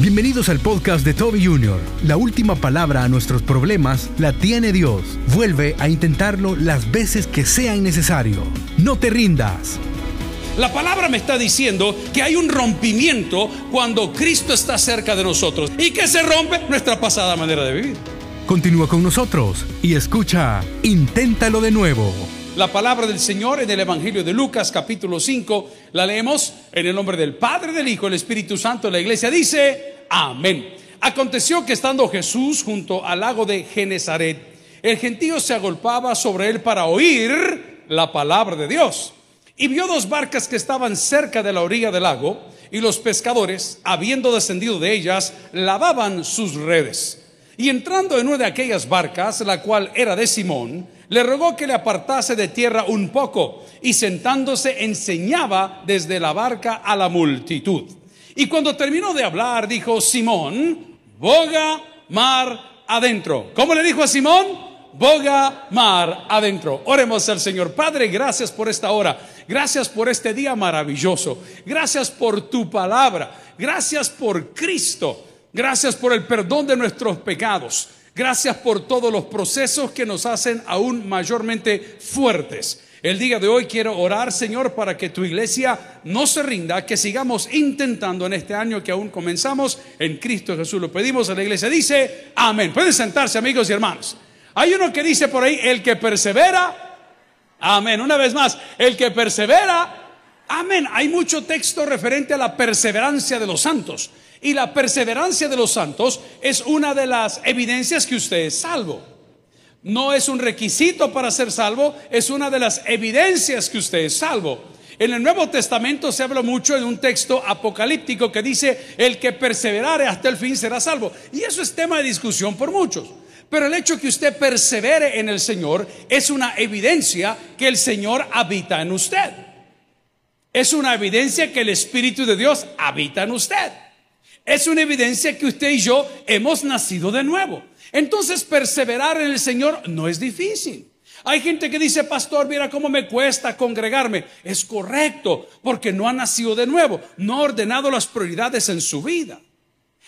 Bienvenidos al podcast de Toby Jr. La última palabra a nuestros problemas la tiene Dios. Vuelve a intentarlo las veces que sean necesario. No te rindas. La palabra me está diciendo que hay un rompimiento cuando Cristo está cerca de nosotros y que se rompe nuestra pasada manera de vivir. Continúa con nosotros y escucha, inténtalo de nuevo. La palabra del Señor en el Evangelio de Lucas capítulo 5 la leemos en el nombre del Padre, del Hijo, del Espíritu Santo. La iglesia dice, amén. Aconteció que estando Jesús junto al lago de Genezaret, el gentío se agolpaba sobre él para oír la palabra de Dios. Y vio dos barcas que estaban cerca de la orilla del lago, y los pescadores, habiendo descendido de ellas, lavaban sus redes. Y entrando en una de aquellas barcas, la cual era de Simón, le rogó que le apartase de tierra un poco y sentándose enseñaba desde la barca a la multitud. Y cuando terminó de hablar, dijo, Simón, boga mar adentro. ¿Cómo le dijo a Simón? Boga mar adentro. Oremos al Señor. Padre, gracias por esta hora. Gracias por este día maravilloso. Gracias por tu palabra. Gracias por Cristo. Gracias por el perdón de nuestros pecados. Gracias por todos los procesos que nos hacen aún mayormente fuertes. El día de hoy quiero orar, Señor, para que tu iglesia no se rinda, que sigamos intentando en este año que aún comenzamos en Cristo Jesús. Lo pedimos a la iglesia. Dice, amén. Pueden sentarse, amigos y hermanos. Hay uno que dice por ahí, el que persevera, amén. Una vez más, el que persevera, amén. Hay mucho texto referente a la perseverancia de los santos. Y la perseverancia de los santos es una de las evidencias que usted es salvo. No es un requisito para ser salvo, es una de las evidencias que usted es salvo. En el Nuevo Testamento se habla mucho en un texto apocalíptico que dice, el que perseverare hasta el fin será salvo. Y eso es tema de discusión por muchos. Pero el hecho que usted persevere en el Señor es una evidencia que el Señor habita en usted. Es una evidencia que el Espíritu de Dios habita en usted es una evidencia que usted y yo hemos nacido de nuevo. Entonces, perseverar en el Señor no es difícil. Hay gente que dice, pastor, mira cómo me cuesta congregarme. Es correcto, porque no ha nacido de nuevo, no ha ordenado las prioridades en su vida.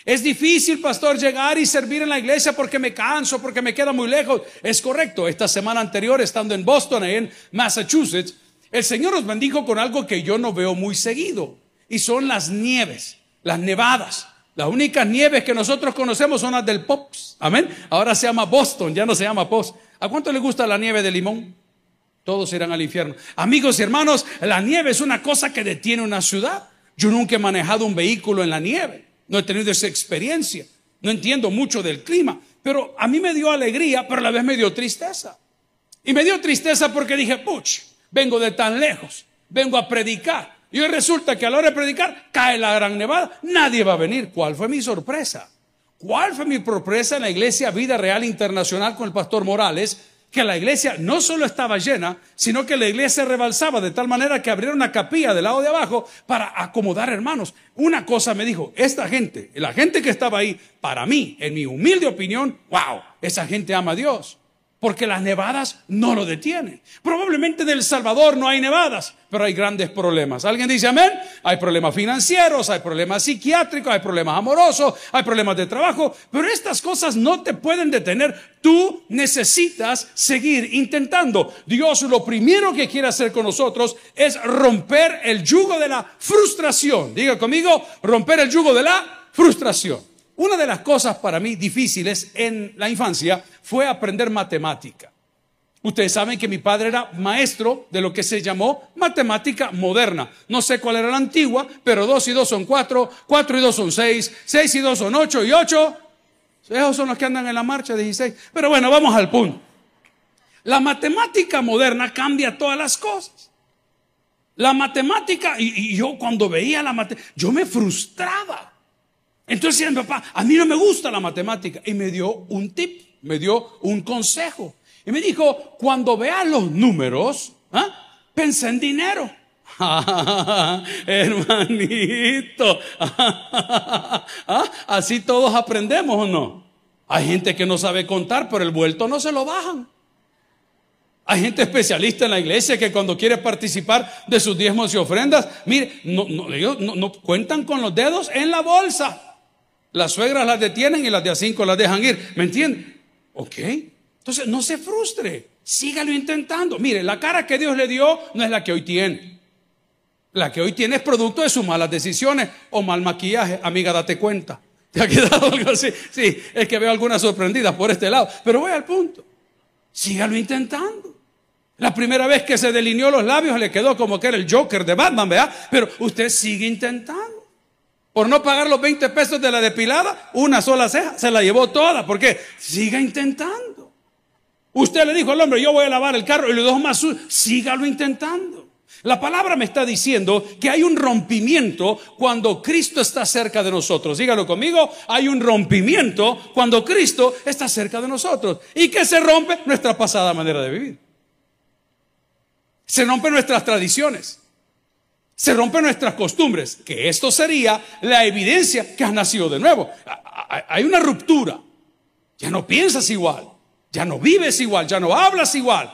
Es difícil, pastor, llegar y servir en la iglesia porque me canso, porque me queda muy lejos. Es correcto. Esta semana anterior, estando en Boston, en Massachusetts, el Señor nos bendijo con algo que yo no veo muy seguido. Y son las nieves, las nevadas. Las únicas nieves que nosotros conocemos son las del Pops. Amén. Ahora se llama Boston, ya no se llama Pops. ¿A cuánto le gusta la nieve de limón? Todos irán al infierno. Amigos y hermanos, la nieve es una cosa que detiene una ciudad. Yo nunca he manejado un vehículo en la nieve. No he tenido esa experiencia. No entiendo mucho del clima. Pero a mí me dio alegría, pero a la vez me dio tristeza. Y me dio tristeza porque dije, puch, vengo de tan lejos. Vengo a predicar. Y hoy resulta que a la hora de predicar cae la gran nevada, nadie va a venir. ¿Cuál fue mi sorpresa? ¿Cuál fue mi sorpresa en la iglesia Vida Real Internacional con el pastor Morales? Que la iglesia no solo estaba llena, sino que la iglesia rebalsaba de tal manera que abrieron una capilla del lado de abajo para acomodar hermanos. Una cosa me dijo, esta gente, la gente que estaba ahí, para mí, en mi humilde opinión, wow, esa gente ama a Dios porque las nevadas no lo detienen. Probablemente en El Salvador no hay nevadas, pero hay grandes problemas. ¿Alguien dice amén? Hay problemas financieros, hay problemas psiquiátricos, hay problemas amorosos, hay problemas de trabajo, pero estas cosas no te pueden detener. Tú necesitas seguir intentando. Dios lo primero que quiere hacer con nosotros es romper el yugo de la frustración. Diga conmigo, romper el yugo de la frustración. Una de las cosas para mí difíciles en la infancia fue aprender matemática. Ustedes saben que mi padre era maestro de lo que se llamó matemática moderna. No sé cuál era la antigua, pero dos y dos son cuatro, cuatro y dos son seis, seis y dos son ocho y ocho. Esos son los que andan en la marcha 16. Pero bueno, vamos al punto. La matemática moderna cambia todas las cosas. La matemática, y, y yo cuando veía la matemática, yo me frustraba. Entonces decía papá, a mí no me gusta la matemática. Y me dio un tip, me dio un consejo. Y me dijo, cuando veas los números, ¿ah? pensé en dinero. Hermanito, ¿Ah? así todos aprendemos o no. Hay gente que no sabe contar, pero el vuelto no se lo bajan. Hay gente especialista en la iglesia que cuando quiere participar de sus diezmos y ofrendas, mire, no, ellos no cuentan con los dedos en la bolsa. Las suegras las detienen y las de a cinco las dejan ir. ¿Me entienden? Ok. Entonces, no se frustre. Sígalo intentando. Mire, la cara que Dios le dio no es la que hoy tiene. La que hoy tiene es producto de sus malas decisiones o mal maquillaje. Amiga, date cuenta. ¿Te ha quedado algo así? Sí, es que veo algunas sorprendidas por este lado. Pero voy al punto. Sígalo intentando. La primera vez que se delineó los labios le quedó como que era el Joker de Batman, ¿verdad? Pero usted sigue intentando. Por no pagar los 20 pesos de la depilada, una sola ceja, se la llevó toda. ¿Por qué? Siga intentando. Usted le dijo al hombre, yo voy a lavar el carro y le dejo más Sígalo intentando. La palabra me está diciendo que hay un rompimiento cuando Cristo está cerca de nosotros. Dígalo conmigo, hay un rompimiento cuando Cristo está cerca de nosotros. ¿Y qué se rompe? Nuestra pasada manera de vivir. Se rompen nuestras tradiciones. Se rompen nuestras costumbres. Que esto sería la evidencia que has nacido de nuevo. Hay una ruptura. Ya no piensas igual. Ya no vives igual. Ya no hablas igual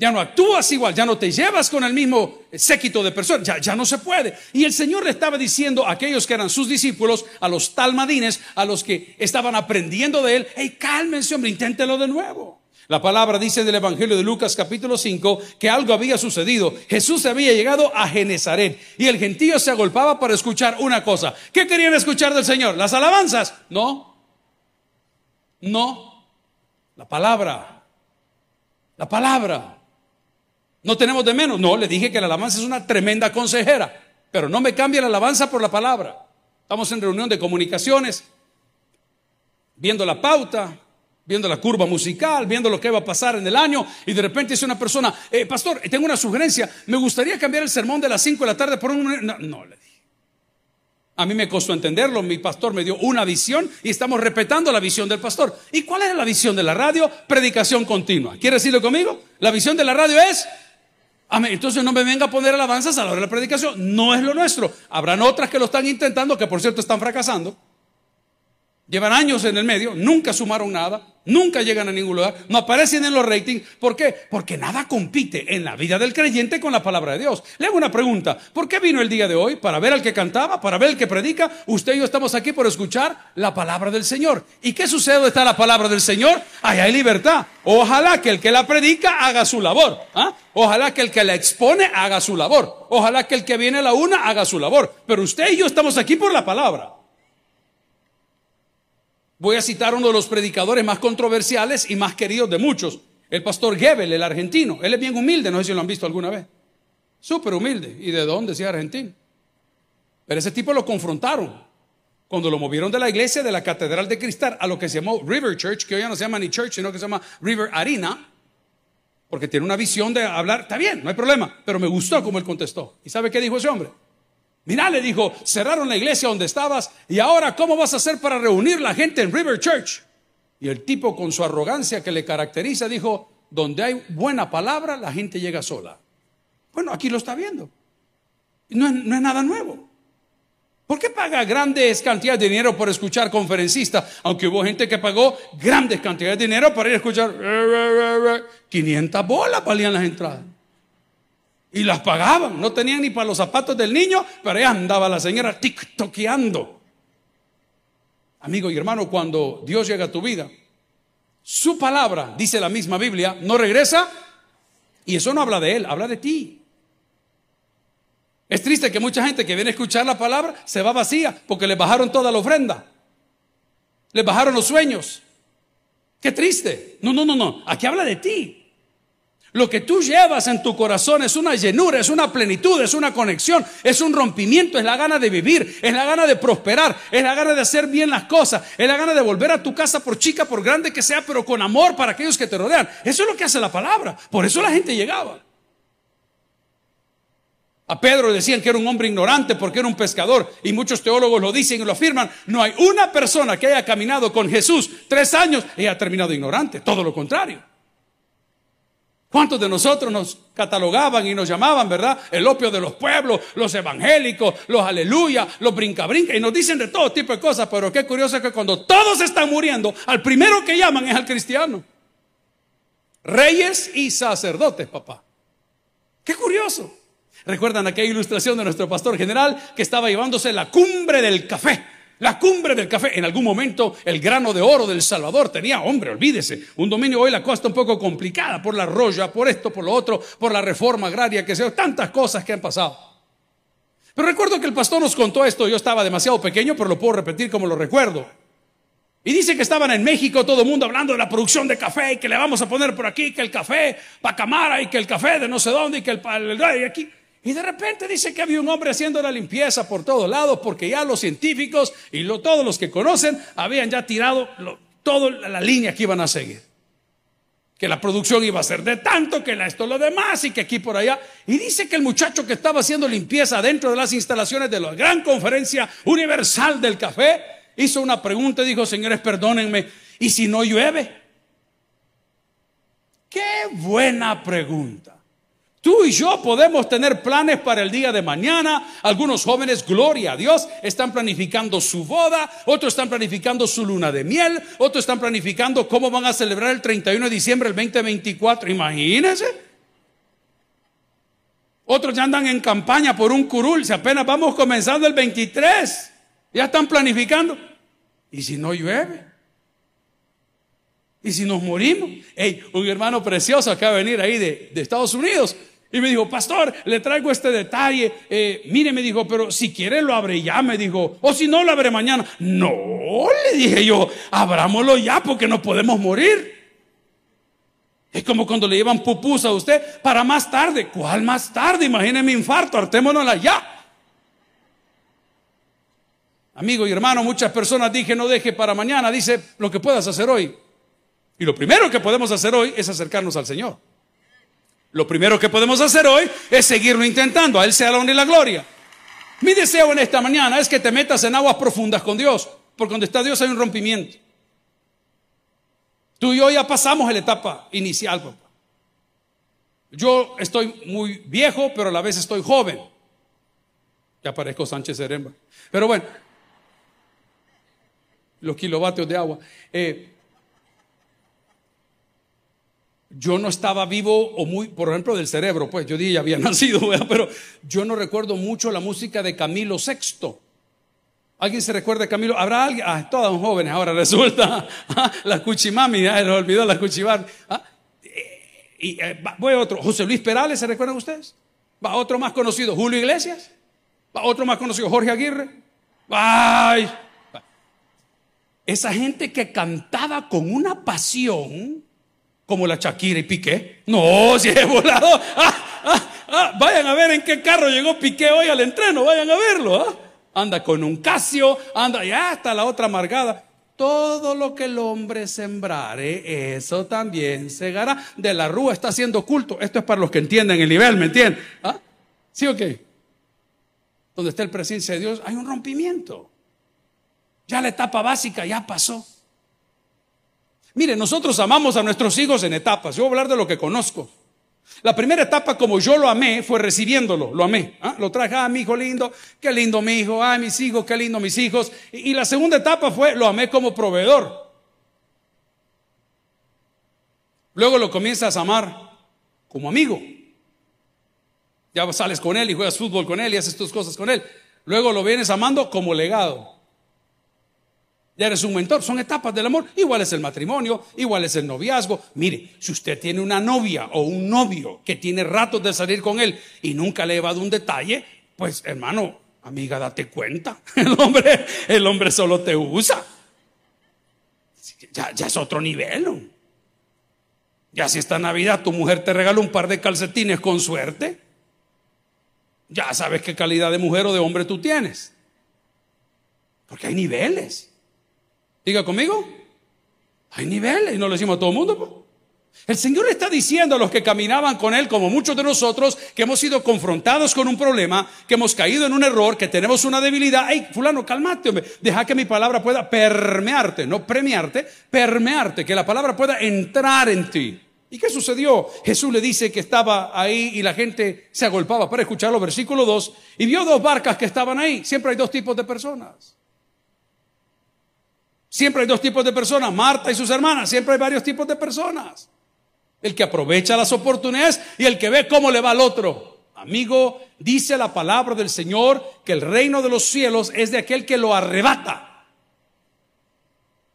ya no actúas igual, ya no te llevas con el mismo séquito de personas, ya, ya, no se puede. Y el Señor le estaba diciendo a aquellos que eran sus discípulos, a los talmadines, a los que estaban aprendiendo de él, hey, cálmense, hombre, inténtelo de nuevo. La palabra dice del Evangelio de Lucas capítulo 5 que algo había sucedido. Jesús había llegado a Genezaret y el gentío se agolpaba para escuchar una cosa. ¿Qué querían escuchar del Señor? ¿Las alabanzas? No. No. La palabra. La palabra. No tenemos de menos. No, le dije que la alabanza es una tremenda consejera, pero no me cambie la alabanza por la palabra. Estamos en reunión de comunicaciones, viendo la pauta, viendo la curva musical, viendo lo que va a pasar en el año, y de repente dice una persona, eh, pastor, tengo una sugerencia, me gustaría cambiar el sermón de las 5 de la tarde por un... No, no, le dije. A mí me costó entenderlo, mi pastor me dio una visión y estamos respetando la visión del pastor. ¿Y cuál es la visión de la radio? Predicación continua. ¿Quiere decirlo conmigo? La visión de la radio es entonces no me venga a poner alabanzas a la hora de la predicación. No es lo nuestro. Habrán otras que lo están intentando, que por cierto están fracasando. Llevan años en el medio, nunca sumaron nada, nunca llegan a ningún lugar, no aparecen en los ratings. ¿Por qué? Porque nada compite en la vida del creyente con la palabra de Dios. Le hago una pregunta. ¿Por qué vino el día de hoy? ¿Para ver al que cantaba? ¿Para ver al que predica? Usted y yo estamos aquí por escuchar la palabra del Señor. ¿Y qué sucede está la palabra del Señor? Ahí hay libertad. Ojalá que el que la predica haga su labor. ¿ah? Ojalá que el que la expone haga su labor. Ojalá que el que viene a la una haga su labor. Pero usted y yo estamos aquí por la palabra. Voy a citar uno de los predicadores más controversiales y más queridos de muchos, el pastor Gebel, el argentino. Él es bien humilde, no sé si lo han visto alguna vez. Súper humilde. ¿Y de dónde? Sí, argentino. Pero ese tipo lo confrontaron cuando lo movieron de la iglesia de la Catedral de Cristal a lo que se llamó River Church, que hoy ya no se llama ni Church, sino que se llama River Arena, porque tiene una visión de hablar, está bien, no hay problema, pero me gustó como él contestó. ¿Y sabe qué dijo ese hombre? Mira, le dijo, cerraron la iglesia donde estabas y ahora ¿cómo vas a hacer para reunir la gente en River Church? Y el tipo con su arrogancia que le caracteriza dijo, donde hay buena palabra, la gente llega sola. Bueno, aquí lo está viendo. No es, no es nada nuevo. ¿Por qué paga grandes cantidades de dinero por escuchar conferencistas? Aunque hubo gente que pagó grandes cantidades de dinero para ir a escuchar 500 bolas valían las entradas. Y las pagaban, no tenían ni para los zapatos del niño, pero ahí andaba la señora tiktokeando. Amigo y hermano, cuando Dios llega a tu vida, su palabra, dice la misma Biblia, no regresa y eso no habla de él, habla de ti. Es triste que mucha gente que viene a escuchar la palabra se va vacía porque le bajaron toda la ofrenda. Le bajaron los sueños. Qué triste. No, no, no, no. Aquí habla de ti. Lo que tú llevas en tu corazón es una llenura, es una plenitud, es una conexión, es un rompimiento, es la gana de vivir, es la gana de prosperar, es la gana de hacer bien las cosas, es la gana de volver a tu casa por chica, por grande que sea, pero con amor para aquellos que te rodean. Eso es lo que hace la palabra. Por eso la gente llegaba. A Pedro decían que era un hombre ignorante porque era un pescador y muchos teólogos lo dicen y lo afirman. No hay una persona que haya caminado con Jesús tres años y haya terminado ignorante, todo lo contrario. ¿Cuántos de nosotros nos catalogaban y nos llamaban, verdad? El opio de los pueblos, los evangélicos, los aleluya, los brinca-brinca, y nos dicen de todo tipo de cosas, pero qué curioso es que cuando todos están muriendo, al primero que llaman es al cristiano. Reyes y sacerdotes, papá. Qué curioso. ¿Recuerdan aquella ilustración de nuestro pastor general que estaba llevándose la cumbre del café? La cumbre del café. En algún momento el grano de oro del Salvador tenía, hombre, olvídese, un dominio hoy la costa un poco complicada por la roya, por esto, por lo otro, por la reforma agraria, que sea, tantas cosas que han pasado. Pero recuerdo que el pastor nos contó esto, yo estaba demasiado pequeño, pero lo puedo repetir como lo recuerdo. Y dice que estaban en México todo el mundo hablando de la producción de café y que le vamos a poner por aquí que el café para Camara y que el café de no sé dónde y que el, el, el aquí. Y de repente dice que había un hombre haciendo la limpieza por todos lados porque ya los científicos y todos los que conocen habían ya tirado toda la línea que iban a seguir. Que la producción iba a ser de tanto, que esto lo demás y que aquí por allá. Y dice que el muchacho que estaba haciendo limpieza dentro de las instalaciones de la gran conferencia universal del café hizo una pregunta y dijo, señores, perdónenme, ¿y si no llueve? Qué buena pregunta. Tú y yo podemos tener planes para el día de mañana. Algunos jóvenes, gloria a Dios, están planificando su boda, otros están planificando su luna de miel, otros están planificando cómo van a celebrar el 31 de diciembre del 2024. Imagínense. Otros ya andan en campaña por un curul, si apenas vamos comenzando el 23, ya están planificando. ¿Y si no llueve? ¿Y si nos morimos? Hey, un hermano precioso acaba de venir ahí de, de Estados Unidos y me dijo, pastor, le traigo este detalle. Eh, mire, me dijo, pero si quiere lo abre ya, me dijo. O si no, lo abre mañana. No, le dije yo, abrámoslo ya porque no podemos morir. Es como cuando le llevan pupus a usted para más tarde. ¿Cuál más tarde? Imagínese mi infarto, hartémonosla ya. Amigo y hermano, muchas personas dije no deje para mañana, dice lo que puedas hacer hoy. Y lo primero que podemos hacer hoy es acercarnos al Señor. Lo primero que podemos hacer hoy es seguirlo intentando. A Él sea la honra y la gloria. Mi deseo en esta mañana es que te metas en aguas profundas con Dios, porque donde está Dios hay un rompimiento. Tú y yo ya pasamos la etapa inicial, papá. Yo estoy muy viejo, pero a la vez estoy joven. Ya parezco Sánchez Seremba. Pero bueno, los kilovatios de agua. Eh, yo no estaba vivo o muy, por ejemplo, del cerebro, pues yo dije ya había nacido, pero yo no recuerdo mucho la música de Camilo VI. ¿Alguien se recuerda de Camilo? ¿Habrá alguien? Ah, todos jóvenes ahora resulta. Ah, la cuchimami, ah, olvidó la cuchimami. Ah, eh, y eh, voy a otro. José Luis Perales, ¿se recuerdan ustedes? Va otro más conocido, Julio Iglesias. Va otro más conocido, Jorge Aguirre. Ay. Esa gente que cantaba con una pasión como la Shakira y Piqué. No, si he volado. Ah, ah, ah, vayan a ver en qué carro llegó Piqué hoy al entreno, vayan a verlo. Anda con un Casio, anda ya hasta la otra amargada. Todo lo que el hombre sembrare, eso también segará. De la rúa está haciendo culto. Esto es para los que entienden el nivel, ¿me entienden? ¿Sí o qué? Donde está el presencia de Dios, hay un rompimiento. Ya la etapa básica ya pasó. Mire, nosotros amamos a nuestros hijos en etapas. Yo voy a hablar de lo que conozco. La primera etapa, como yo lo amé, fue recibiéndolo, lo amé. ¿ah? Lo traje, ah, mi hijo lindo, qué lindo mi hijo, ah, mis hijos, qué lindo mis hijos. Y, y la segunda etapa fue, lo amé como proveedor. Luego lo comienzas a amar como amigo. Ya sales con él y juegas fútbol con él y haces tus cosas con él. Luego lo vienes amando como legado ya eres un mentor. Son etapas del amor. Igual es el matrimonio, igual es el noviazgo. Mire, si usted tiene una novia o un novio que tiene ratos de salir con él y nunca le ha llevado un detalle, pues hermano, amiga, date cuenta. El hombre, el hombre solo te usa. Ya, ya es otro nivel. Ya si esta Navidad tu mujer te regala un par de calcetines con suerte, ya sabes qué calidad de mujer o de hombre tú tienes. Porque hay niveles. Diga conmigo. Hay niveles y no lo decimos a todo el mundo. El Señor le está diciendo a los que caminaban con Él, como muchos de nosotros, que hemos sido confrontados con un problema, que hemos caído en un error, que tenemos una debilidad. Hey, fulano, calmate, hombre. Deja que mi palabra pueda permearte, no premiarte, permearte, que la palabra pueda entrar en ti. ¿Y qué sucedió? Jesús le dice que estaba ahí y la gente se agolpaba para escucharlo, versículo 2, y vio dos barcas que estaban ahí. Siempre hay dos tipos de personas. Siempre hay dos tipos de personas, Marta y sus hermanas, siempre hay varios tipos de personas. El que aprovecha las oportunidades y el que ve cómo le va al otro. Amigo, dice la palabra del Señor que el reino de los cielos es de aquel que lo arrebata.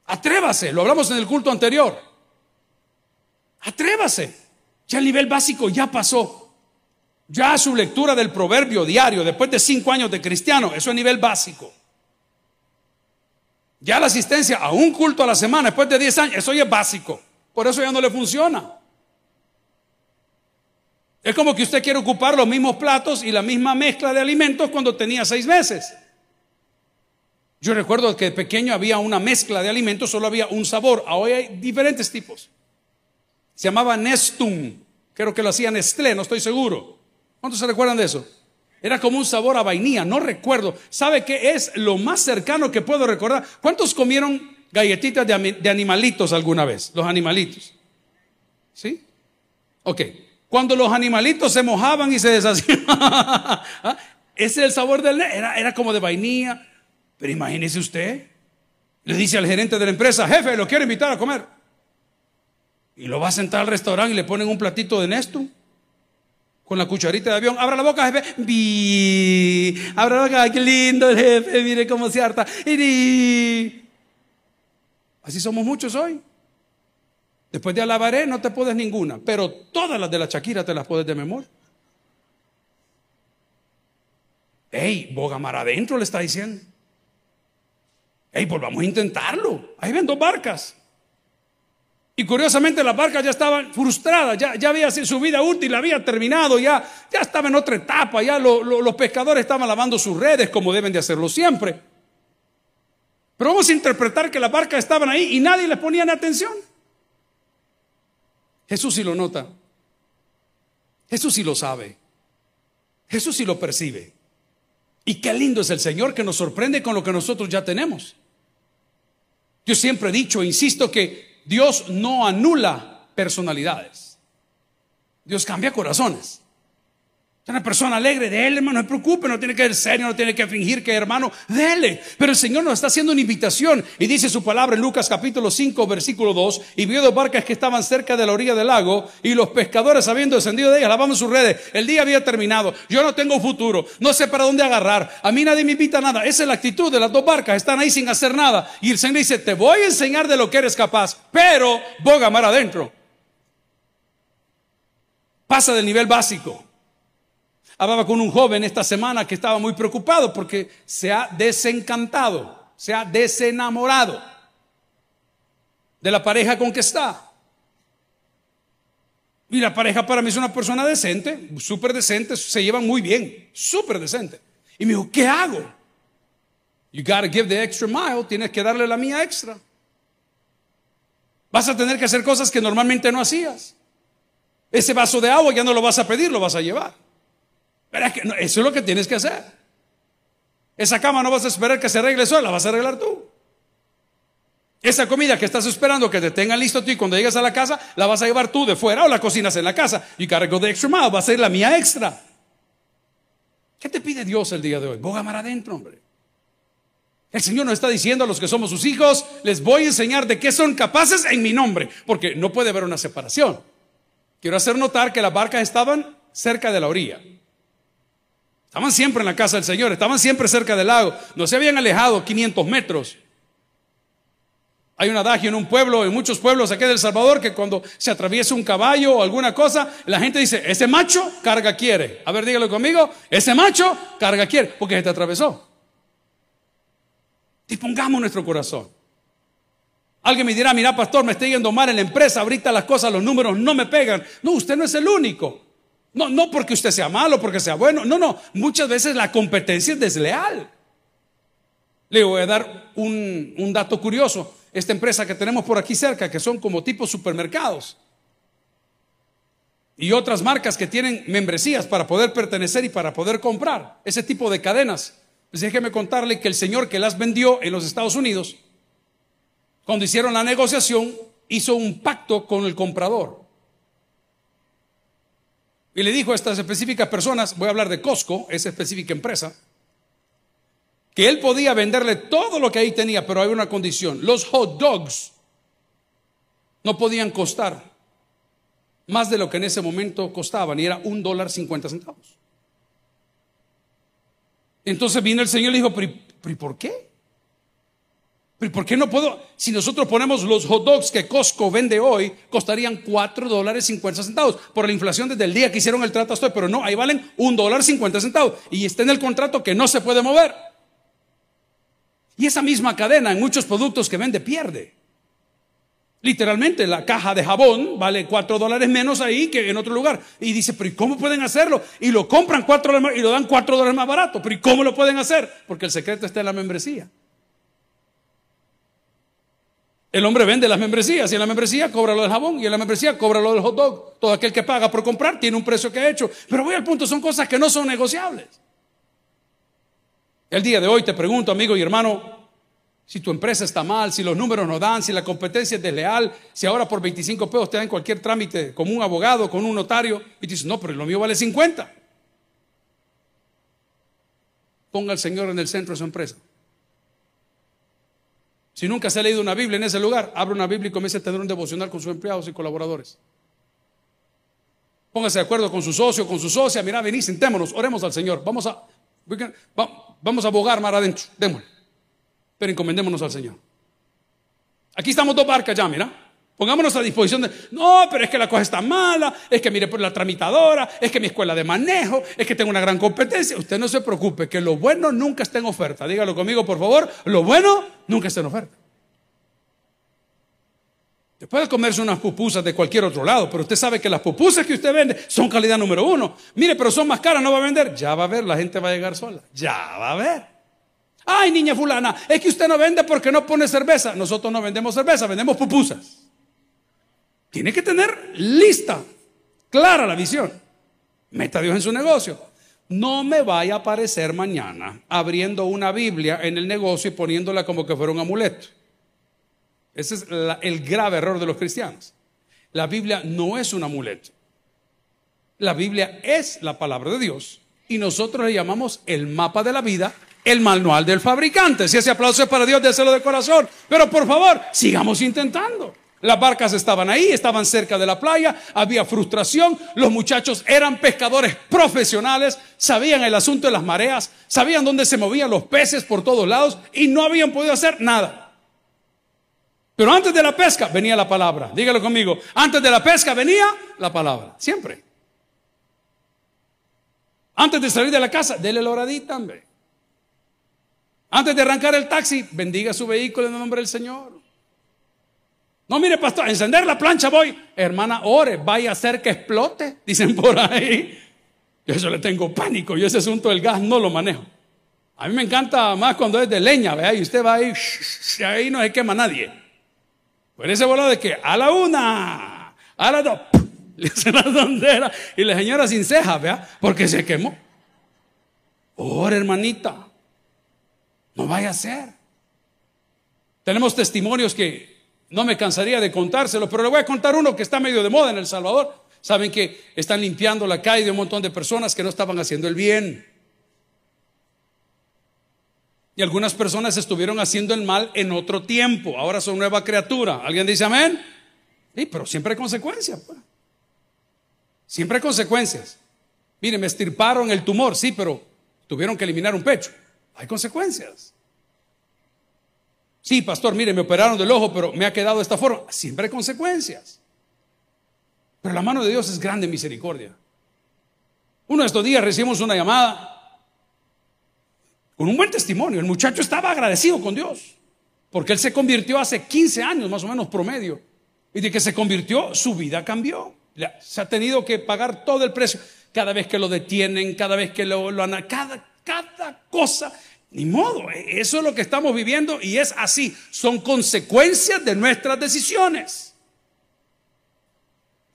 Atrévase, lo hablamos en el culto anterior. Atrévase. Ya el nivel básico ya pasó. Ya su lectura del proverbio diario, después de cinco años de cristiano, eso es nivel básico. Ya la asistencia a un culto a la semana, después de diez años, eso ya es básico. Por eso ya no le funciona. Es como que usted quiere ocupar los mismos platos y la misma mezcla de alimentos cuando tenía seis meses. Yo recuerdo que de pequeño había una mezcla de alimentos, solo había un sabor. Ahora hay diferentes tipos. Se llamaba Nestum. Creo que lo hacía Nestlé, no estoy seguro. ¿Cuántos se recuerdan de eso? Era como un sabor a vainilla, no recuerdo. ¿Sabe qué es lo más cercano que puedo recordar? ¿Cuántos comieron galletitas de, animalitos alguna vez? Los animalitos. ¿Sí? Ok. Cuando los animalitos se mojaban y se deshacían, ¿ah? ese es el sabor del era, como de vainilla. Pero imagínese usted, le dice al gerente de la empresa, jefe, lo quiero invitar a comer. Y lo va a sentar al restaurante y le ponen un platito de Nesto con la cucharita de avión. Abra la boca, jefe. Bi. Abra la boca, qué lindo el jefe, mire cómo se harta. Así somos muchos hoy. Después de alabaré no te puedes ninguna, pero todas las de la Shakira te las puedes de memoria. Ey, Bogamar adentro le está diciendo. Ey, volvamos a intentarlo. Ahí ven dos barcas. Y curiosamente las barcas ya estaban frustradas, ya, ya había su vida útil, había terminado, ya, ya estaba en otra etapa, ya los pescadores estaban lavando sus redes como deben de hacerlo siempre. Pero vamos a interpretar que las barcas estaban ahí y nadie les ponía atención. Jesús sí lo nota. Jesús sí lo sabe. Jesús sí lo percibe. Y qué lindo es el Señor que nos sorprende con lo que nosotros ya tenemos. Yo siempre he dicho, insisto, que Dios no anula personalidades. Dios cambia corazones. Una persona alegre, de él, hermano, no se preocupe, no tiene que ser serio, no tiene que fingir que hermano, dele. Pero el Señor nos está haciendo una invitación y dice su palabra en Lucas capítulo 5, versículo 2, y vio dos barcas que estaban cerca de la orilla del lago y los pescadores habiendo descendido de ellas, lavamos sus redes. El día había terminado, yo no tengo futuro, no sé para dónde agarrar, a mí nadie me invita a nada. Esa es la actitud de las dos barcas, están ahí sin hacer nada. Y el Señor dice, te voy a enseñar de lo que eres capaz, pero boga mar adentro. Pasa del nivel básico Hablaba con un joven esta semana que estaba muy preocupado porque se ha desencantado, se ha desenamorado de la pareja con que está. Y la pareja para mí es una persona decente, súper decente, se llevan muy bien, súper decente. Y me dijo, ¿qué hago? You gotta give the extra mile, tienes que darle la mía extra. Vas a tener que hacer cosas que normalmente no hacías. Ese vaso de agua ya no lo vas a pedir, lo vas a llevar. Que eso es lo que tienes que hacer. Esa cama no vas a esperar que se arregle sola, la vas a arreglar tú. Esa comida que estás esperando que te tengan listo tú y cuando llegas a la casa, la vas a llevar tú de fuera o la cocinas en la casa. Y cargo de extra mile, va a ser la mía extra. ¿Qué te pide Dios el día de hoy? Boga mar adentro, hombre. El Señor nos está diciendo a los que somos sus hijos, les voy a enseñar de qué son capaces en mi nombre, porque no puede haber una separación. Quiero hacer notar que las barcas estaban cerca de la orilla. Estaban siempre en la casa del Señor, estaban siempre cerca del lago, no se habían alejado 500 metros. Hay un adagio en un pueblo, en muchos pueblos aquí del Salvador, que cuando se atraviesa un caballo o alguna cosa, la gente dice, ese macho carga quiere. A ver, dígalo conmigo, ese macho carga quiere, porque se te atravesó. Dispongamos nuestro corazón. Alguien me dirá, mira pastor, me estoy yendo mal en la empresa, ahorita las cosas, los números no me pegan. No, usted no es el único. No, no porque usted sea malo, porque sea bueno. No, no. Muchas veces la competencia es desleal. Le voy a dar un, dato curioso. Esta empresa que tenemos por aquí cerca, que son como tipo supermercados, y otras marcas que tienen membresías para poder pertenecer y para poder comprar ese tipo de cadenas. Pues déjeme contarle que el señor que las vendió en los Estados Unidos, cuando hicieron la negociación, hizo un pacto con el comprador. Y le dijo a estas específicas personas, voy a hablar de Costco, esa específica empresa, que él podía venderle todo lo que ahí tenía, pero hay una condición. Los hot dogs no podían costar más de lo que en ese momento costaban, y era un dólar cincuenta centavos. Entonces vino el Señor y le dijo, ¿pero, por qué? ¿Por qué no puedo? Si nosotros ponemos los hot dogs que Costco vende hoy, costarían 4 dólares 50 centavos. Por la inflación desde el día que hicieron el trato estoy, pero no, ahí valen un dólar 50 centavos. Y está en el contrato que no se puede mover. Y esa misma cadena en muchos productos que vende pierde. Literalmente la caja de jabón vale 4 dólares menos ahí que en otro lugar. Y dice, pero ¿y cómo pueden hacerlo? Y lo compran 4 dólares más y lo dan 4 dólares más barato. Pero ¿y cómo lo pueden hacer? Porque el secreto está en la membresía. El hombre vende las membresías y en la membresía cobra lo del jabón y en la membresía cobra lo del hot dog. Todo aquel que paga por comprar tiene un precio que ha hecho. Pero voy al punto, son cosas que no son negociables. El día de hoy te pregunto, amigo y hermano, si tu empresa está mal, si los números no dan, si la competencia es desleal, si ahora por 25 pesos te dan cualquier trámite como un abogado, con un notario, y dices, no, pero lo mío vale 50. Ponga al Señor en el centro de su empresa. Si nunca se ha leído una Biblia en ese lugar, abre una Biblia y comience a tener un devocional con sus empleados y colaboradores. Póngase de acuerdo con su socio, con su socia. Mira, vení, sentémonos, oremos al Señor. Vamos a, vamos a abogar más adentro. Démosle pero encomendémonos al Señor. Aquí estamos dos barcas ya, mira. Pongámonos a disposición de, no, pero es que la cosa está mala, es que mire por la tramitadora, es que mi escuela de manejo, es que tengo una gran competencia. Usted no se preocupe, que lo bueno nunca está en oferta. Dígalo conmigo, por favor, lo bueno nunca está en oferta. Usted puede comerse unas pupusas de cualquier otro lado, pero usted sabe que las pupusas que usted vende son calidad número uno. Mire, pero son más caras, no va a vender. Ya va a ver, la gente va a llegar sola. Ya va a ver. Ay, niña fulana, es que usted no vende porque no pone cerveza. Nosotros no vendemos cerveza, vendemos pupusas. Tiene que tener lista, clara la visión. Meta a Dios en su negocio. No me vaya a aparecer mañana abriendo una Biblia en el negocio y poniéndola como que fuera un amuleto. Ese es el grave error de los cristianos. La Biblia no es un amuleto. La Biblia es la palabra de Dios y nosotros le llamamos el mapa de la vida el manual del fabricante. Si ese aplauso es para Dios, déselo de corazón. Pero por favor, sigamos intentando. Las barcas estaban ahí, estaban cerca de la playa, había frustración, los muchachos eran pescadores profesionales, sabían el asunto de las mareas, sabían dónde se movían los peces por todos lados y no habían podido hacer nada. Pero antes de la pesca venía la palabra, dígalo conmigo, antes de la pesca venía la palabra, siempre. Antes de salir de la casa, dele la oradita, hombre. Antes de arrancar el taxi, bendiga su vehículo en el nombre del Señor. No, mire, pastor, encender la plancha voy. Hermana, ore, vaya a hacer que explote, dicen por ahí. Yo eso le tengo pánico, yo ese asunto del gas no lo manejo. A mí me encanta más cuando es de leña, vea, y usted va ahí, ahí no se quema nadie. Pues ese volado de que a la una, a la dos, le hace la sondera y la señora sin ceja, vea, porque se quemó. Ore, hermanita. No vaya a ser. Tenemos testimonios que no me cansaría de contárselos, pero le voy a contar uno que está medio de moda en El Salvador. Saben que están limpiando la calle de un montón de personas que no estaban haciendo el bien. Y algunas personas estuvieron haciendo el mal en otro tiempo. Ahora son nueva criatura. ¿Alguien dice amén? Sí, pero siempre hay consecuencias. Pues. Siempre hay consecuencias. Mire, me estirparon el tumor, sí, pero tuvieron que eliminar un pecho. Hay consecuencias. Sí, pastor, mire, me operaron del ojo, pero me ha quedado de esta forma. Siempre hay consecuencias. Pero la mano de Dios es grande misericordia. Uno de estos días recibimos una llamada con un buen testimonio. El muchacho estaba agradecido con Dios, porque él se convirtió hace 15 años, más o menos promedio. Y de que se convirtió, su vida cambió. Se ha tenido que pagar todo el precio. Cada vez que lo detienen, cada vez que lo, lo cada, cada cosa. Ni modo, e, eso es lo que estamos viviendo y es así. Son consecuencias de nuestras decisiones.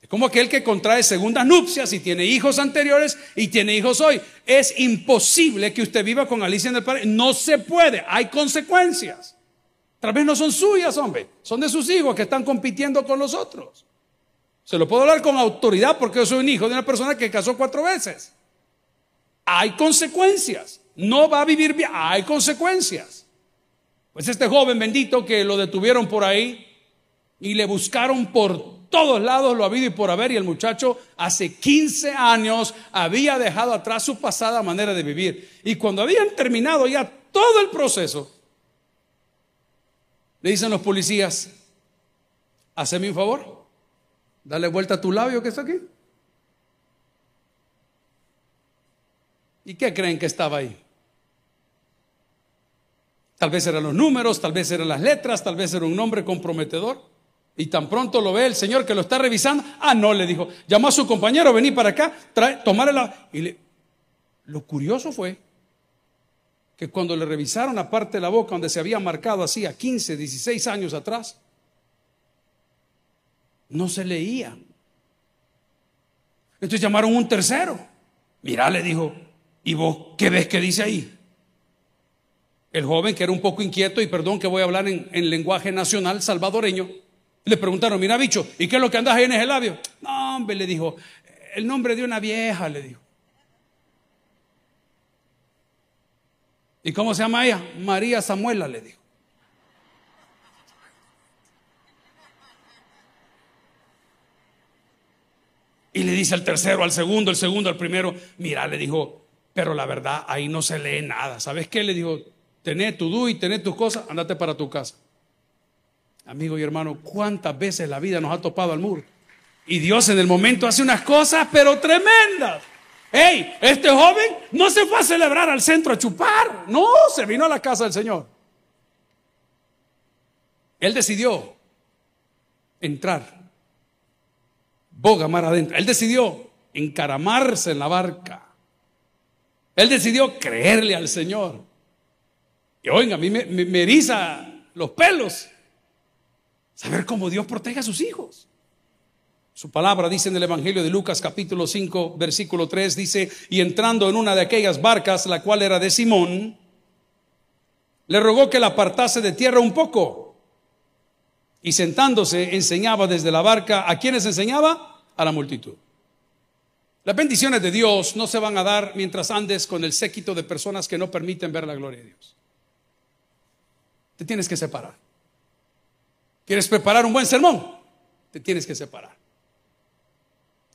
Es como aquel que contrae segundas nupcias y tiene hijos anteriores y tiene hijos hoy. Es imposible que usted viva con Alicia en el Paraíso. No se puede, hay consecuencias. Tal vez no son suyas, hombre, son de sus hijos que están compitiendo con los otros. Se lo puedo hablar con autoridad porque yo soy un hijo de una persona que casó cuatro veces hay consecuencias. No va a vivir bien, hay consecuencias. Pues este joven bendito que lo detuvieron por ahí y le buscaron por todos lados lo habido y por haber y el muchacho hace 15 años había dejado atrás su pasada manera de vivir. Y cuando habían terminado ya todo el proceso, Le dicen los policías, haceme un favor, dale vuelta a tu labio que está aquí. ¿Y qué creen que estaba ahí? Tal vez eran los números, tal vez eran las letras, tal vez era un nombre comprometedor. Y tan pronto lo ve el señor que lo está revisando. Ah, no, le dijo. Llamó a su compañero, vení para acá, trae, tomar la. Y le... lo curioso fue que cuando le revisaron la parte de la boca donde se había marcado así a 15, 16 años atrás, no se leía. Entonces llamaron un tercero. Mirá, le dijo, ¿y vos qué ves que dice ahí? El joven, que era un poco inquieto, y perdón que voy a hablar en, lenguaje nacional salvadoreño, le preguntaron, mira bicho, ¿y qué es lo que andas ahí en ese labio? No, hombre, le dijo, el nombre de una vieja, le dijo. ¿Y cómo se llama ella? María Samuela, le dijo. Y le dice al tercero, al segundo, el segundo, al primero, mira, le dijo, pero la verdad ahí no se lee nada. ¿Sabes qué? Le dijo, tené tu DUI, tené tus cosas, andate para tu casa. Amigo y hermano, ¿cuántas veces la vida nos ha topado al muro? Y Dios en el momento hace unas cosas, pero tremendas. Hey, este joven no se fue a celebrar al centro a chupar, no, se vino a la casa del Señor. Él decidió entrar, boga mar adentro. Él decidió encaramarse en la barca. Él decidió creerle al Señor. Y oiga, a mí me, me, eriza los pelos saber cómo Dios protege a sus hijos. Su palabra dice en el Evangelio de Lucas capítulo 5 versículo 3 dice, y entrando en una de aquellas barcas, la cual era de Simón, le rogó que la apartase de tierra un poco. Y sentándose enseñaba desde la barca, ¿a quienes enseñaba? A la multitud. Las bendiciones de Dios no se van a dar mientras andes con el séquito de personas que no permiten ver la gloria de Dios. Te tienes que separar. ¿Quieres preparar un buen sermón? Te tienes que separar.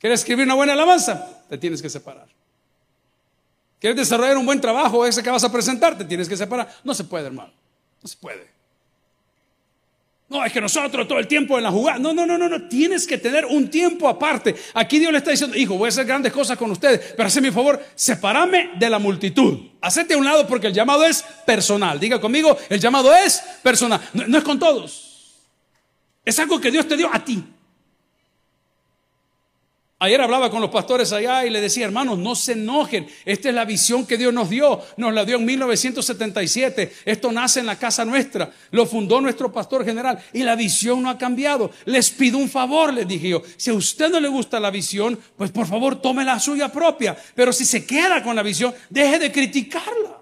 ¿Quieres escribir una buena alabanza? Te tienes que separar. ¿Quieres desarrollar un buen trabajo ese que vas a presentar? Te tienes que separar. No se puede, hermano. No se puede. Es que nosotros todo el tiempo en la jugada. No, no, no, no, no. Tienes que tener un tiempo aparte. Aquí Dios le está diciendo, hijo, voy a hacer grandes cosas con ustedes, pero hazme mi favor, sepárame de la multitud. Hacete a un lado porque el llamado es personal. Diga conmigo, el llamado es personal. no es con todos. Es algo que Dios te dio a ti. Ayer hablaba con los pastores allá y le decía, hermanos, no se enojen. Esta es la visión que Dios nos dio. Nos la dio en 1977. Esto nace en la casa nuestra. Lo fundó nuestro pastor general y la visión no ha cambiado. Les pido un favor, les dije yo. Si a usted no le gusta la visión, pues por favor tome la suya propia. Pero si se queda con la visión, deje de criticarla.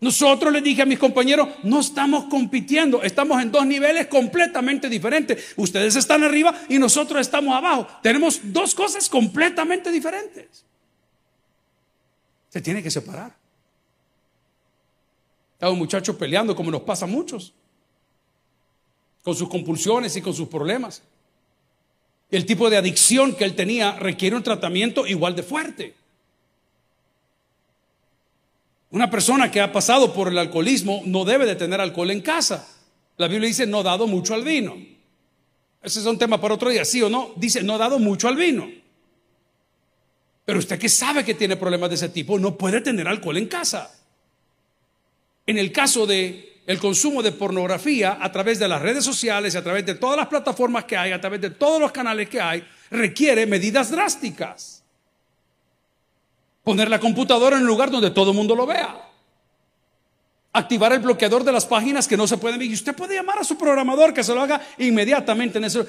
Nosotros les dije a mis compañeros, no estamos compitiendo, estamos en dos niveles completamente diferentes. Ustedes están arriba y nosotros estamos abajo. Tenemos dos cosas completamente diferentes. Se tiene que separar. Está un muchacho peleando como nos pasa a muchos, con sus compulsiones y con sus problemas. El tipo de adicción que él tenía requiere un tratamiento igual de fuerte. Una persona que ha pasado por el alcoholismo no debe de tener alcohol en casa. La Biblia dice no dado mucho al vino. Ese es un tema para otro día, sí o no. Dice no dado mucho al vino. Pero usted que sabe que tiene problemas de ese tipo no puede tener alcohol en casa. En el caso de el consumo de pornografía a través de las redes sociales a través de todas las plataformas que hay, a través de todos los canales que hay, requiere medidas drásticas. Poner la computadora en un lugar donde todo el mundo lo vea. Activar el bloqueador de las páginas que no se pueden ver. Y usted puede llamar a su programador que se lo haga inmediatamente. En eso.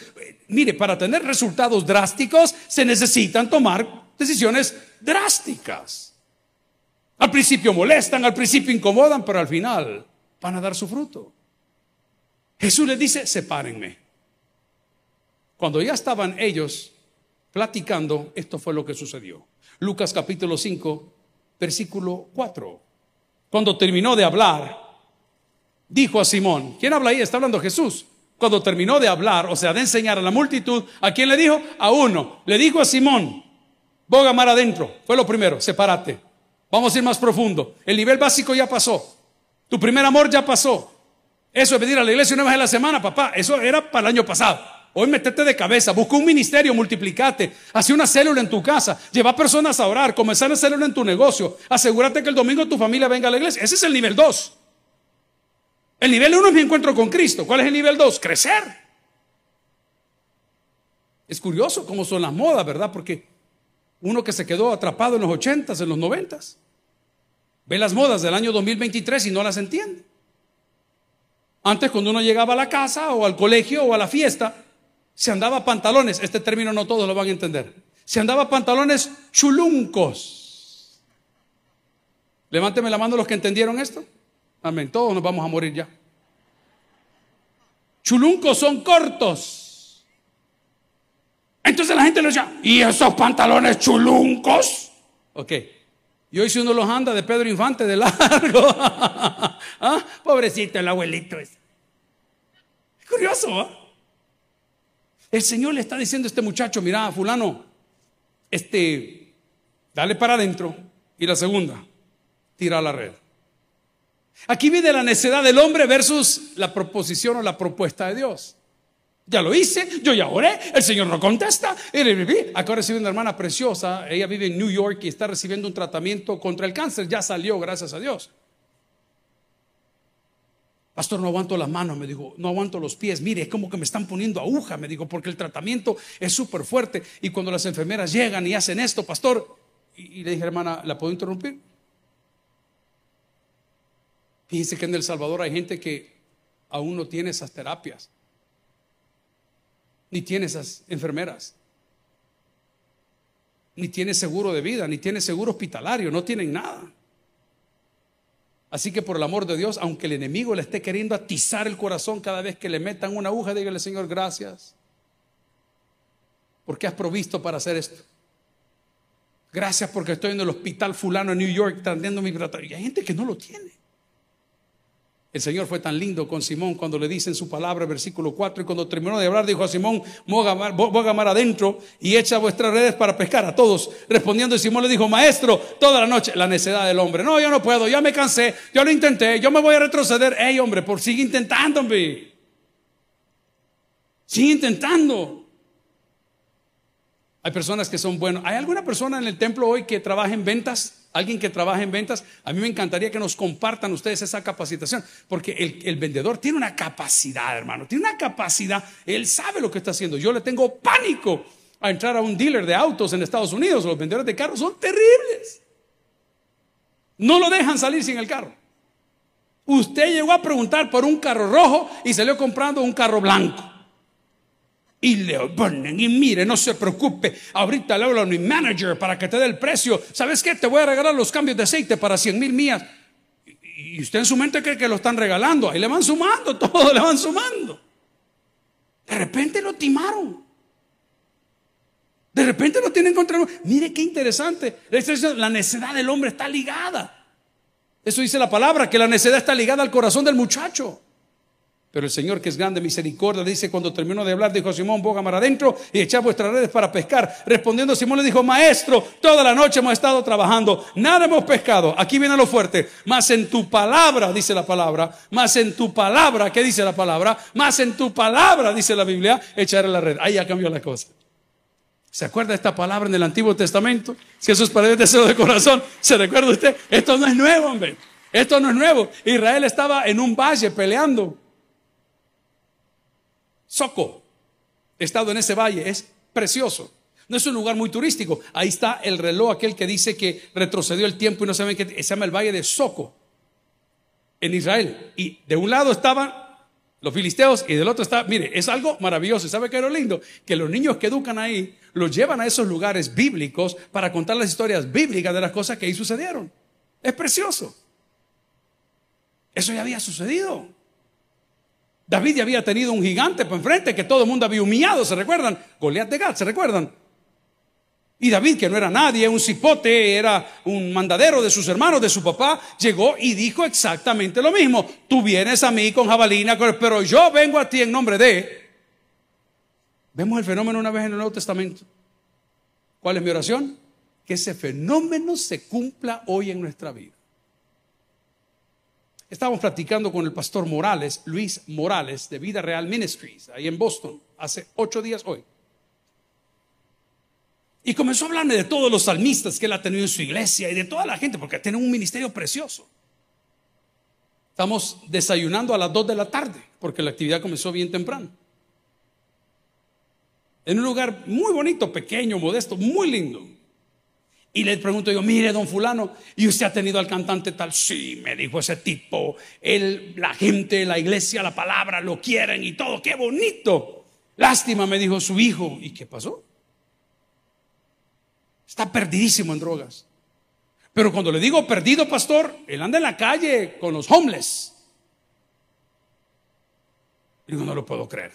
Mire, para tener resultados drásticos se necesitan tomar decisiones drásticas. Al principio molestan, al principio incomodan, pero al final van a dar su fruto. Jesús le dice, sepárenme. Cuando ya estaban ellos platicando, esto fue lo que sucedió. Lucas capítulo 5, versículo 4. Cuando terminó de hablar, dijo a Simón, ¿quién habla ahí? Está hablando Jesús. Cuando terminó de hablar, o sea, de enseñar a la multitud, ¿a quién le dijo? A uno. Le dijo a Simón, boga mar adentro. Fue lo primero, sepárate. Vamos a ir más profundo. El nivel básico ya pasó. Tu primer amor ya pasó. Eso es venir a la iglesia una vez a la semana, papá. Eso era para el año pasado. Hoy metete de cabeza, busca un ministerio, multiplicate, hace una célula en tu casa, lleva personas a orar, comenzar a célula en tu negocio, asegúrate que el domingo tu familia venga a la iglesia. Ese es el nivel 2. El nivel 1 es mi encuentro con Cristo. ¿Cuál es el nivel 2? Crecer. Es curioso cómo son las modas, ¿verdad? Porque uno que se quedó atrapado en los 80s, en los 90s, ve las modas del año 2023 y no las entiende. Antes cuando uno llegaba a la casa o al colegio o a la fiesta, se andaba pantalones, este término no todos lo van a entender, se andaba pantalones chuluncos. Levánteme la mano los que entendieron esto. Amén, todos nos vamos a morir ya. Chuluncos son cortos. Entonces la gente le decía, ¿y esos pantalones chuluncos? Ok. Y hoy si uno los anda de Pedro Infante de largo. ¿Ah? Pobrecito el abuelito Es curioso, ¿ah? El Señor le está diciendo a este muchacho, mira, fulano, este, dale para adentro. Y la segunda, tira la red. Aquí viene la necedad del hombre versus la proposición o la propuesta de Dios. Ya lo hice, yo ya oré, el Señor no contesta. Acá recibe una hermana preciosa, ella vive en New York y está recibiendo un tratamiento contra el cáncer, ya salió, gracias a Dios. Pastor, no aguanto las manos, me dijo, no aguanto los pies, mire, es como que me están poniendo aguja, me dijo, porque el tratamiento es súper fuerte. Y cuando las enfermeras llegan y hacen esto, pastor, y, le dije, hermana, ¿la puedo interrumpir? Fíjense que en El Salvador hay gente que aún no tiene esas terapias, ni tiene esas enfermeras, ni tiene seguro de vida, ni tiene seguro hospitalario, no tienen nada. Así que por el amor de Dios, aunque el enemigo le esté queriendo atizar el corazón cada vez que le metan una aguja, dígale, Señor, gracias. Porque has provisto para hacer esto. Gracias porque estoy en el hospital fulano en New York atendiendo mi tratamiento. Y hay gente que no lo tiene. El Señor fue tan lindo con Simón cuando le dice en su palabra, versículo 4, y cuando terminó de hablar, dijo a Simón, voy a mar adentro y echa vuestras redes para pescar a todos. Respondiendo, Simón le dijo, maestro, toda la noche, la necedad del hombre. No, yo no puedo, ya me cansé, yo lo intenté, yo me voy a retroceder. Ey, hombre, por sigue intentando, hombre. Sigue intentando. Hay personas que son buenos. ¿Hay alguna persona en el templo hoy que trabaja en ventas? Alguien que trabaja en ventas, a mí me encantaría que nos compartan ustedes esa capacitación, porque el, vendedor tiene una capacidad, hermano, tiene una capacidad, él sabe lo que está haciendo. Yo le tengo pánico a entrar a un dealer de autos en Estados Unidos, los vendedores de carros son terribles. No lo dejan salir sin el carro. Usted llegó a preguntar por un carro rojo y salió comprando un carro blanco. Y le ponen, y mire, no se preocupe, ahorita le hablo a mi manager para que te dé el precio. ¿Sabes qué? Te voy a regalar los cambios de aceite para 100 mil millas. Y usted en su mente cree que lo están regalando. Ahí le van sumando, todo le van sumando. De repente lo timaron. De repente lo tienen contra Mire qué interesante. La necedad del hombre está ligada. Eso dice la palabra, que la necedad está ligada al corazón del muchacho. Pero el Señor, que es grande misericordia, dice cuando terminó de hablar, dijo a Simón, boga mar adentro y echad vuestras redes para pescar. Respondiendo Simón le dijo, maestro, toda la noche hemos estado trabajando, nada hemos pescado. Aquí viene lo fuerte. Más en tu palabra, dice la palabra, más en tu palabra, ¿qué dice la palabra? Más en tu palabra, dice la Biblia, echaré la red. Ahí ya cambió la cosa. ¿Se acuerda esta palabra en el Antiguo Testamento? Si eso es para el de corazón, ¿se recuerda usted? Esto no es nuevo, hombre. Esto no es nuevo. Israel estaba en un valle peleando Soco, estado en ese valle, es precioso. No es un lugar muy turístico. Ahí está el reloj, aquel que dice que retrocedió el tiempo y no saben qué se llama el valle de Soco, en Israel. Y de un lado estaban los filisteos y del otro está, mire, es algo maravilloso. ¿Sabe qué es lindo? Que los niños que educan ahí los llevan a esos lugares bíblicos para contar las historias bíblicas de las cosas que ahí sucedieron. Es precioso. Eso ya había sucedido. David ya había tenido un gigante por enfrente que todo el mundo había humillado, ¿se recuerdan? Goliat de Gat, ¿se recuerdan? Y David, que no era nadie, un cipote, era un mandadero de sus hermanos, de su papá, llegó y dijo exactamente lo mismo. Tú vienes a mí con jabalina, pero yo vengo a ti en nombre de... Vemos el fenómeno una vez en el Nuevo Testamento. ¿Cuál es mi oración? Que ese fenómeno se cumpla hoy en nuestra vida. Estábamos platicando con el pastor Morales, Luis Morales, de Vida Real Ministries, ahí en Boston, hace ocho días hoy. Y comenzó a hablarme de todos los salmistas que él ha tenido en su iglesia y de toda la gente, porque tiene un ministerio precioso. Estamos desayunando a las dos de la tarde, porque la actividad comenzó bien temprano. En un lugar muy bonito, pequeño, modesto, muy lindo. Y le pregunto yo, mire, don fulano, ¿y usted ha tenido al cantante tal? Sí, me dijo ese tipo. Él, la gente, la iglesia, la palabra, lo quieren y todo, qué bonito. Lástima, me dijo su hijo. ¿Y qué pasó? Está perdidísimo en drogas. Pero cuando le digo perdido, pastor, él anda en la calle con los homeless. Digo, no lo puedo creer.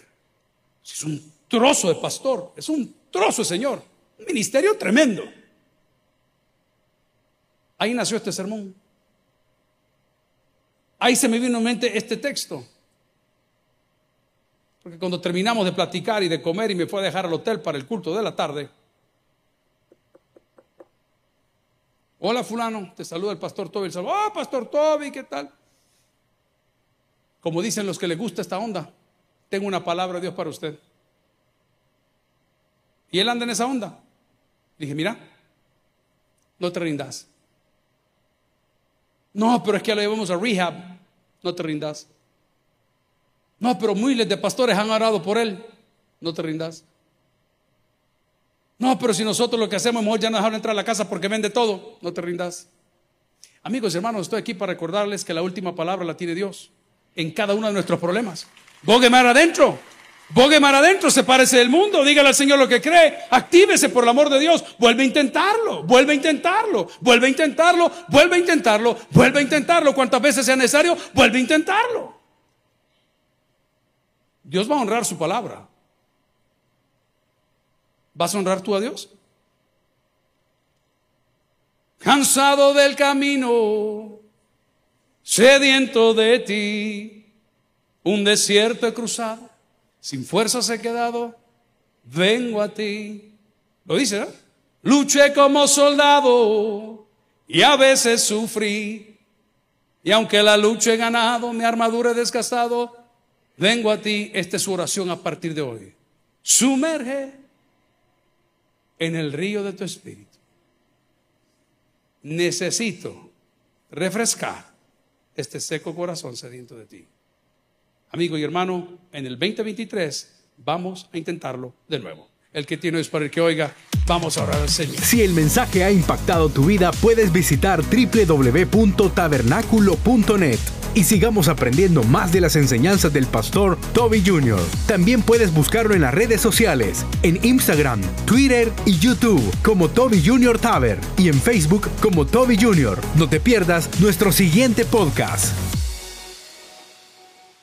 Es un trozo de pastor, es un trozo de señor. Un ministerio tremendo. Ahí nació este sermón. Ahí se me vino en mente este texto. Porque cuando terminamos de platicar y de comer y me fue a dejar al hotel para el culto de la tarde, hola fulano, te saluda el pastor Toby. Oh, pastor Toby, ¿qué tal? Como dicen los que les gusta esta onda, tengo una palabra de Dios para usted. Y él anda en esa onda. Dije, mira, no te rindas. No, pero es que lo llevamos a rehab. No te rindas. No, pero miles de pastores han orado por él. No te rindas. No, pero si nosotros lo que hacemos, mejor ya no dejaron entrar a la casa porque vende todo. No te rindas. Amigos y hermanos, estoy aquí para recordarles que la última palabra la tiene Dios en cada uno de nuestros problemas. Bogue mar adentro. Bogue adentro, sepárese del mundo, dígale al Señor lo que cree, actívese por el amor de Dios, vuelve a intentarlo, vuelve a intentarlo, vuelve a intentarlo, vuelve a intentarlo, vuelve a intentarlo, cuantas veces sea necesario, vuelve a intentarlo. Dios va a honrar su palabra. ¿Vas a honrar tú a Dios? Cansado del camino, sediento de ti, un desierto he cruzado sin fuerzas he quedado, vengo a ti. Lo dice, ¿eh? Luché como soldado y a veces sufrí. Y aunque la lucha he ganado, mi armadura he desgastado, vengo a ti. Esta es su oración a partir de hoy. Sumerge en el río de tu espíritu. Necesito refrescar este seco corazón sediento de ti. Amigo y hermano, en el 2023 vamos a intentarlo de nuevo. El que tiene es para el que oiga, vamos a orar al Señor. Si el mensaje ha impactado tu vida, puedes visitar www.tabernaculo.net y sigamos aprendiendo más de las enseñanzas del pastor Toby Jr. También puedes buscarlo en las redes sociales, en Instagram, Twitter y YouTube como Toby Jr. Taber y en Facebook como Toby Jr. No te pierdas nuestro siguiente podcast.